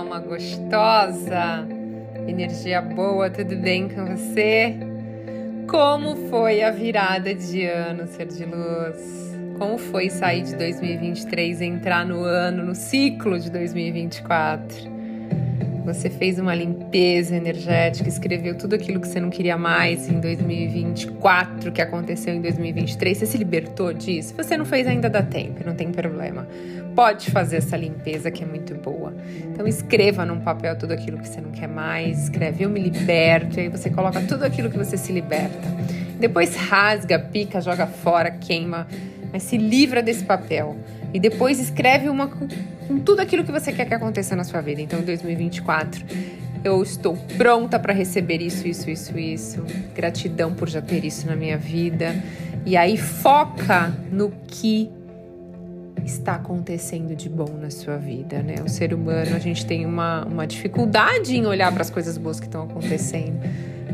Alma gostosa! Energia boa, tudo bem com você? Como foi a virada de ano, ser de luz? Como foi sair de 2023 e entrar no ano, no ciclo de 2024? Você fez uma limpeza energética, escreveu tudo aquilo que você não queria mais em 2024, que aconteceu em 2023. Você se libertou disso? Se você não fez, ainda dá tempo, não tem problema. Pode fazer essa limpeza que é muito boa. Então escreva num papel tudo aquilo que você não quer mais, escreve eu me liberto, e aí você coloca tudo aquilo que você se liberta. Depois rasga, pica, joga fora, queima, mas se livra desse papel. E depois escreve uma com tudo aquilo que você quer que aconteça na sua vida. Então, em 2024, eu estou pronta para receber isso, isso, isso, isso. Gratidão por já ter isso na minha vida. E aí foca no que está acontecendo de bom na sua vida, né? O ser humano, a gente tem uma, uma dificuldade em olhar para as coisas boas que estão acontecendo.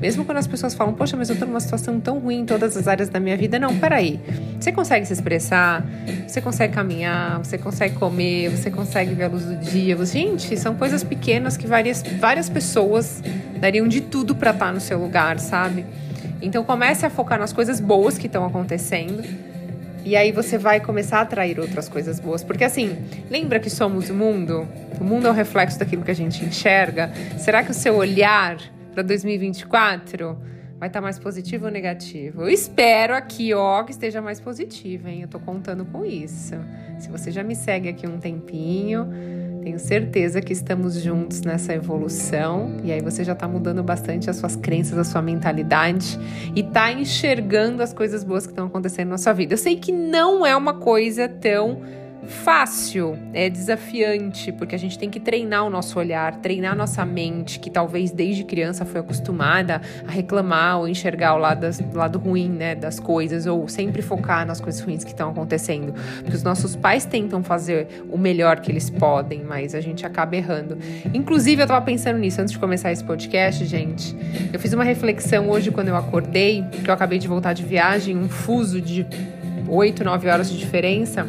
Mesmo quando as pessoas falam, poxa, mas eu tô numa situação tão ruim em todas as áreas da minha vida. Não, peraí. Você consegue se expressar, você consegue caminhar, você consegue comer, você consegue ver a luz do dia. Gente, são coisas pequenas que várias, várias pessoas dariam de tudo para estar tá no seu lugar, sabe? Então comece a focar nas coisas boas que estão acontecendo. E aí você vai começar a atrair outras coisas boas. Porque assim, lembra que somos o mundo? O mundo é o reflexo daquilo que a gente enxerga. Será que o seu olhar para 2024 vai estar tá mais positivo ou negativo? Eu espero aqui, ó, que esteja mais positivo, hein? Eu tô contando com isso. Se você já me segue aqui um tempinho, tenho certeza que estamos juntos nessa evolução e aí você já está mudando bastante as suas crenças, a sua mentalidade e está enxergando as coisas boas que estão acontecendo na sua vida. Eu sei que não é uma coisa tão fácil, é desafiante, porque a gente tem que treinar o nosso olhar, treinar a nossa mente, que talvez desde criança foi acostumada a reclamar ou enxergar o lado, das, lado ruim né, das coisas, ou sempre focar nas coisas ruins que estão acontecendo. Porque os nossos pais tentam fazer o melhor que eles podem, mas a gente acaba errando. Inclusive, eu tava pensando nisso antes de começar esse podcast, gente. Eu fiz uma reflexão hoje quando eu acordei, que eu acabei de voltar de viagem, um fuso de 8, 9 horas de diferença.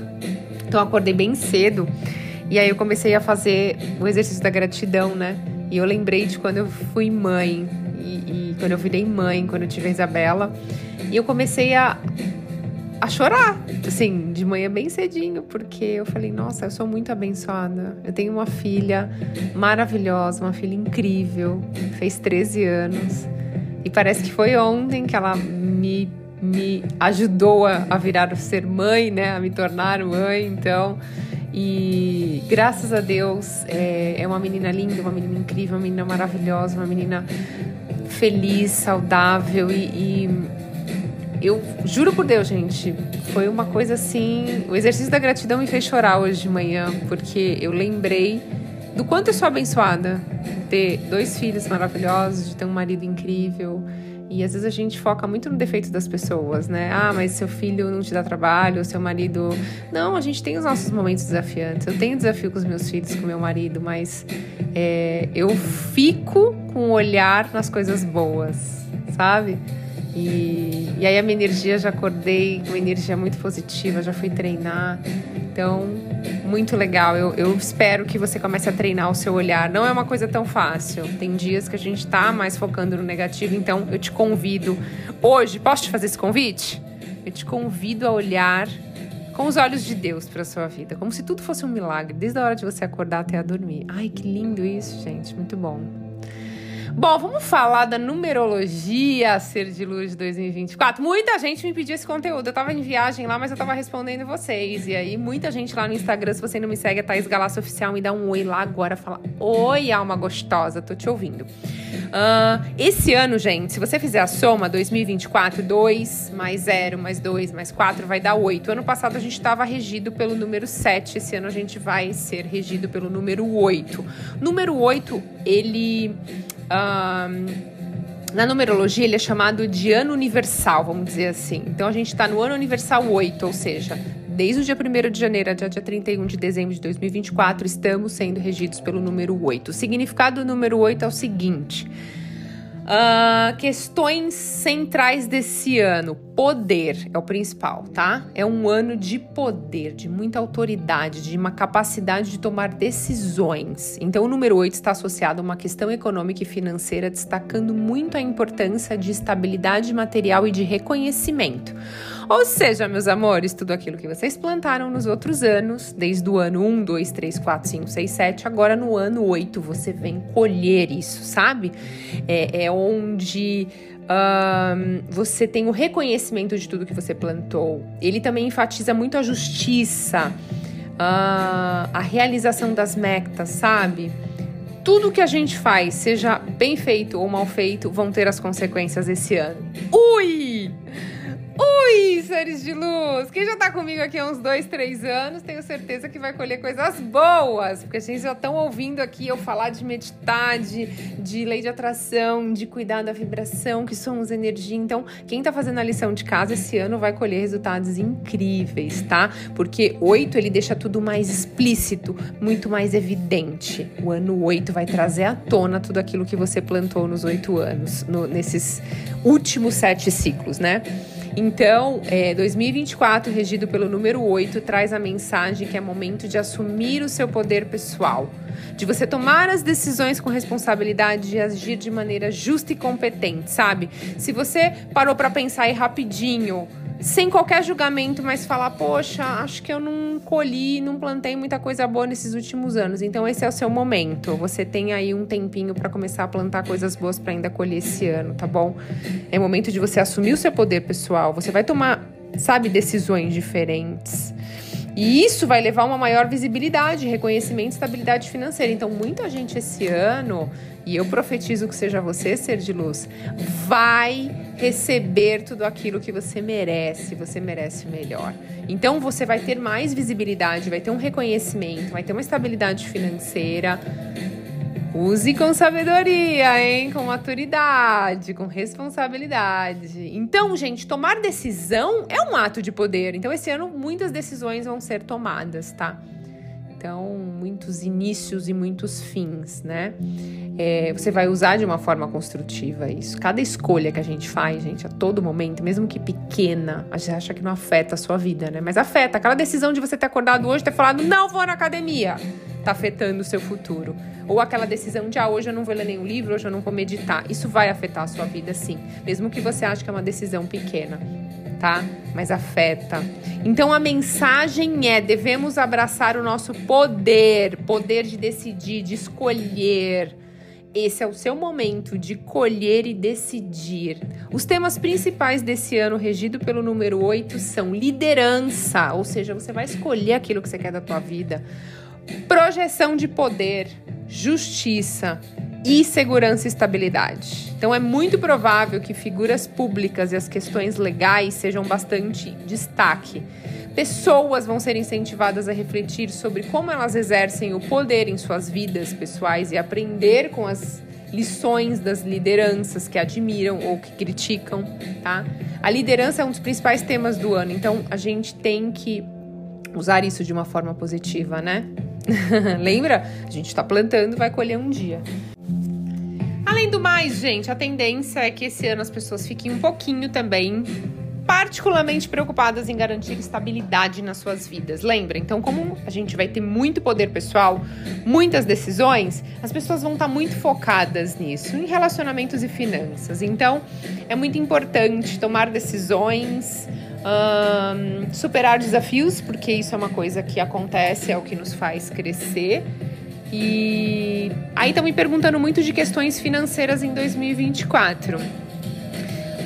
Então eu acordei bem cedo e aí eu comecei a fazer o exercício da gratidão, né? E eu lembrei de quando eu fui mãe e, e quando eu virei mãe, quando eu tive a Isabela. E eu comecei a, a chorar, assim, de manhã bem cedinho, porque eu falei, nossa, eu sou muito abençoada. Eu tenho uma filha maravilhosa, uma filha incrível, fez 13 anos. E parece que foi ontem que ela me me ajudou a, a virar ser mãe, né? A me tornar mãe, então. E graças a Deus é, é uma menina linda, uma menina incrível, uma menina maravilhosa, uma menina feliz, saudável e, e eu juro por Deus, gente, foi uma coisa assim. O exercício da gratidão me fez chorar hoje de manhã, porque eu lembrei do quanto eu sou abençoada de ter dois filhos maravilhosos, de ter um marido incrível, e às vezes a gente foca muito no defeito das pessoas, né? Ah, mas seu filho não te dá trabalho, seu marido. Não, a gente tem os nossos momentos desafiantes. Eu tenho desafio com os meus filhos, com meu marido, mas é, eu fico com o olhar nas coisas boas, sabe? E, e aí a minha energia, já acordei uma energia muito positiva, já fui treinar. Então, muito legal. Eu, eu espero que você comece a treinar o seu olhar. Não é uma coisa tão fácil. Tem dias que a gente está mais focando no negativo, então eu te convido. Hoje, posso te fazer esse convite? Eu te convido a olhar com os olhos de Deus para sua vida, como se tudo fosse um milagre, desde a hora de você acordar até a dormir. Ai, que lindo isso, gente, muito bom. Bom, vamos falar da numerologia Ser de Luz 2024. Muita gente me pediu esse conteúdo. Eu tava em viagem lá, mas eu tava respondendo vocês. E aí, muita gente lá no Instagram, se você não me segue, é Thaís Galaço Oficial, me dá um oi lá agora. Fala, oi, alma gostosa, tô te ouvindo. Uh, esse ano, gente, se você fizer a soma 2024, 2 mais 0 mais 2 mais 4 vai dar 8. Ano passado a gente estava regido pelo número 7, esse ano a gente vai ser regido pelo número 8. Número 8, ele na numerologia, ele é chamado de ano universal, vamos dizer assim. Então, a gente está no ano universal 8, ou seja, desde o dia 1 de janeiro até o dia 31 de dezembro de 2024, estamos sendo regidos pelo número 8. O significado do número 8 é o seguinte. Uh, questões centrais desse ano. Poder é o principal, tá? É um ano de poder, de muita autoridade, de uma capacidade de tomar decisões. Então, o número 8 está associado a uma questão econômica e financeira, destacando muito a importância de estabilidade material e de reconhecimento. Ou seja, meus amores, tudo aquilo que vocês plantaram nos outros anos, desde o ano 1, 2, 3, 4, 5, 6, 7, agora no ano 8 você vem colher isso, sabe? É, é onde. Um, você tem o reconhecimento de tudo que você plantou. Ele também enfatiza muito a justiça, uh, a realização das metas, sabe? Tudo que a gente faz, seja bem feito ou mal feito, vão ter as consequências esse ano. Ui! Ui, seres de luz! Quem já tá comigo aqui há uns dois, três anos, tenho certeza que vai colher coisas boas, porque gente já estão ouvindo aqui eu falar de meditar, de, de lei de atração, de cuidar da vibração, que somos energia. Então, quem tá fazendo a lição de casa esse ano vai colher resultados incríveis, tá? Porque oito ele deixa tudo mais explícito, muito mais evidente. O ano oito vai trazer à tona tudo aquilo que você plantou nos oito anos, no, nesses últimos sete ciclos, né? Então, é, 2024, regido pelo número 8, traz a mensagem que é momento de assumir o seu poder pessoal, de você tomar as decisões com responsabilidade e agir de maneira justa e competente, sabe? Se você parou para pensar aí rapidinho, sem qualquer julgamento, mas falar, poxa, acho que eu não colhi, não plantei muita coisa boa nesses últimos anos. Então esse é o seu momento. Você tem aí um tempinho para começar a plantar coisas boas para ainda colher esse ano, tá bom? É momento de você assumir o seu poder pessoal. Você vai tomar, sabe, decisões diferentes. E isso vai levar a uma maior visibilidade, reconhecimento e estabilidade financeira. Então, muita gente esse ano, e eu profetizo que seja você, ser de luz, vai receber tudo aquilo que você merece. Você merece o melhor. Então, você vai ter mais visibilidade, vai ter um reconhecimento, vai ter uma estabilidade financeira Use com sabedoria, hein? Com maturidade, com responsabilidade. Então, gente, tomar decisão é um ato de poder. Então, esse ano muitas decisões vão ser tomadas, tá? Então, muitos inícios e muitos fins, né? É, você vai usar de uma forma construtiva isso. Cada escolha que a gente faz, gente, a todo momento, mesmo que pequena, a gente acha que não afeta a sua vida, né? Mas afeta. Aquela decisão de você ter acordado hoje ter falado, não vou na academia está afetando o seu futuro. Ou aquela decisão de, ah, hoje eu não vou ler nenhum livro, hoje eu não vou meditar. Isso vai afetar a sua vida, sim. Mesmo que você ache que é uma decisão pequena, tá? Mas afeta. Então a mensagem é: devemos abraçar o nosso poder, poder de decidir, de escolher. Esse é o seu momento de colher e decidir. Os temas principais desse ano, regido pelo número 8, são liderança, ou seja, você vai escolher aquilo que você quer da tua vida projeção de poder, justiça e segurança e estabilidade. Então é muito provável que figuras públicas e as questões legais sejam bastante destaque. Pessoas vão ser incentivadas a refletir sobre como elas exercem o poder em suas vidas pessoais e aprender com as lições das lideranças que admiram ou que criticam, tá? A liderança é um dos principais temas do ano, então a gente tem que usar isso de uma forma positiva, né? Lembra? A gente está plantando, vai colher um dia. Além do mais, gente, a tendência é que esse ano as pessoas fiquem um pouquinho também particularmente preocupadas em garantir estabilidade nas suas vidas. Lembra? Então, como a gente vai ter muito poder pessoal, muitas decisões, as pessoas vão estar muito focadas nisso, em relacionamentos e finanças. Então, é muito importante tomar decisões um, superar desafios, porque isso é uma coisa que acontece, é o que nos faz crescer. E aí estão me perguntando muito de questões financeiras em 2024.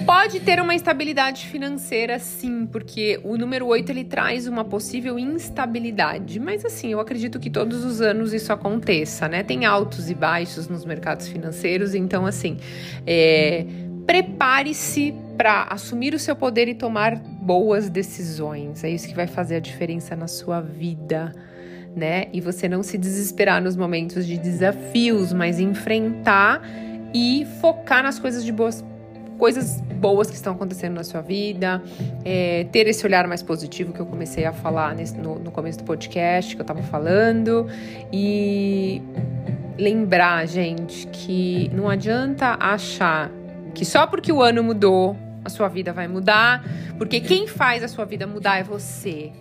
Pode ter uma instabilidade financeira, sim, porque o número 8 ele traz uma possível instabilidade. Mas assim, eu acredito que todos os anos isso aconteça, né? Tem altos e baixos nos mercados financeiros, então assim, é, prepare-se para assumir o seu poder e tomar boas decisões. É isso que vai fazer a diferença na sua vida. Né? E você não se desesperar nos momentos de desafios, mas enfrentar e focar nas coisas de boas coisas boas que estão acontecendo na sua vida, é, ter esse olhar mais positivo que eu comecei a falar nesse, no, no começo do podcast que eu estava falando e lembrar, gente, que não adianta achar que só porque o ano mudou a sua vida vai mudar, porque quem faz a sua vida mudar é você,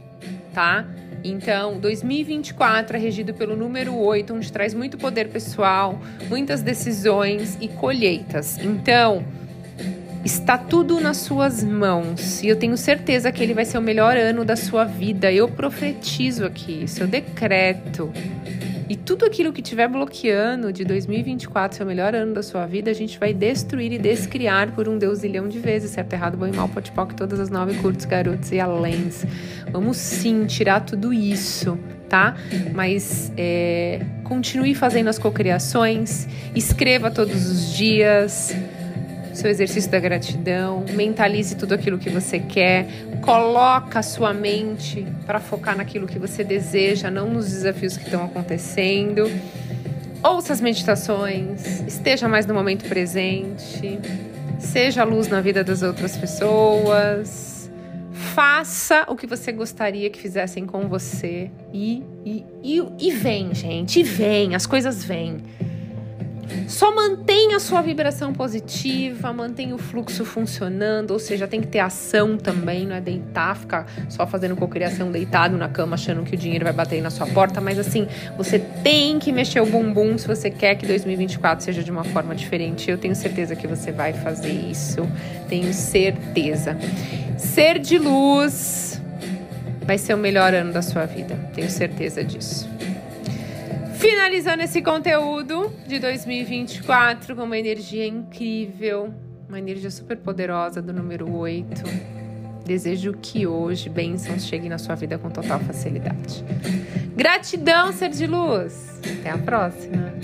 tá? Então, 2024 é regido pelo número 8, onde traz muito poder pessoal, muitas decisões e colheitas. Então, Está tudo nas suas mãos e eu tenho certeza que ele vai ser o melhor ano da sua vida. Eu profetizo aqui, seu decreto. E tudo aquilo que estiver bloqueando de 2024 ser o melhor ano da sua vida, a gente vai destruir e descriar por um Deus ilhão de vezes, certo, errado, bom e mal, pote poc, todas as nove curtos, garotos e aléns. Vamos sim tirar tudo isso, tá? Mas é, continue fazendo as cocriações, escreva todos os dias seu exercício da gratidão, mentalize tudo aquilo que você quer, coloca a sua mente para focar naquilo que você deseja, não nos desafios que estão acontecendo. Ouça as meditações, esteja mais no momento presente, seja luz na vida das outras pessoas. Faça o que você gostaria que fizessem com você e, e, e, e vem, gente, e vem, as coisas vêm. Só mantenha a sua vibração positiva, mantenha o fluxo funcionando, ou seja, tem que ter ação também, não é deitar, ficar só fazendo cocriação deitado na cama achando que o dinheiro vai bater na sua porta, mas assim, você tem que mexer o bumbum se você quer que 2024 seja de uma forma diferente. Eu tenho certeza que você vai fazer isso. Tenho certeza. Ser de luz vai ser o melhor ano da sua vida. Tenho certeza disso. Finalizando esse conteúdo de 2024 com uma energia incrível, uma energia super poderosa do número 8. Desejo que hoje bênçãos cheguem na sua vida com total facilidade. Gratidão, ser de luz. Até a próxima.